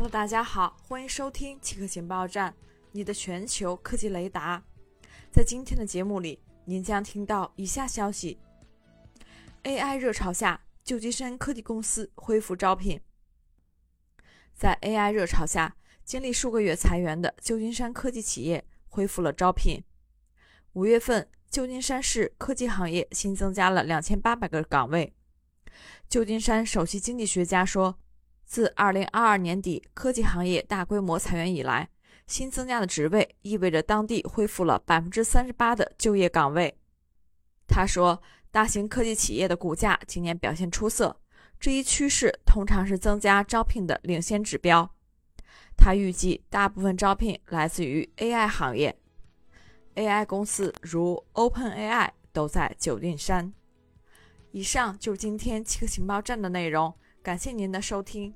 Hello，大家好，欢迎收听奇客情报站，你的全球科技雷达。在今天的节目里，您将听到以下消息：AI 热潮下，旧金山科技公司恢复招聘。在 AI 热潮下，经历数个月裁员的旧金山科技企业恢复了招聘。五月份，旧金山市科技行业新增加了两千八百个岗位。旧金山首席经济学家说。自2022年底科技行业大规模裁员以来，新增加的职位意味着当地恢复了38%的就业岗位。他说，大型科技企业的股价今年表现出色，这一趋势通常是增加招聘的领先指标。他预计大部分招聘来自于 AI 行业，AI 公司如 OpenAI 都在旧金山。以上就是今天七个情报站的内容，感谢您的收听。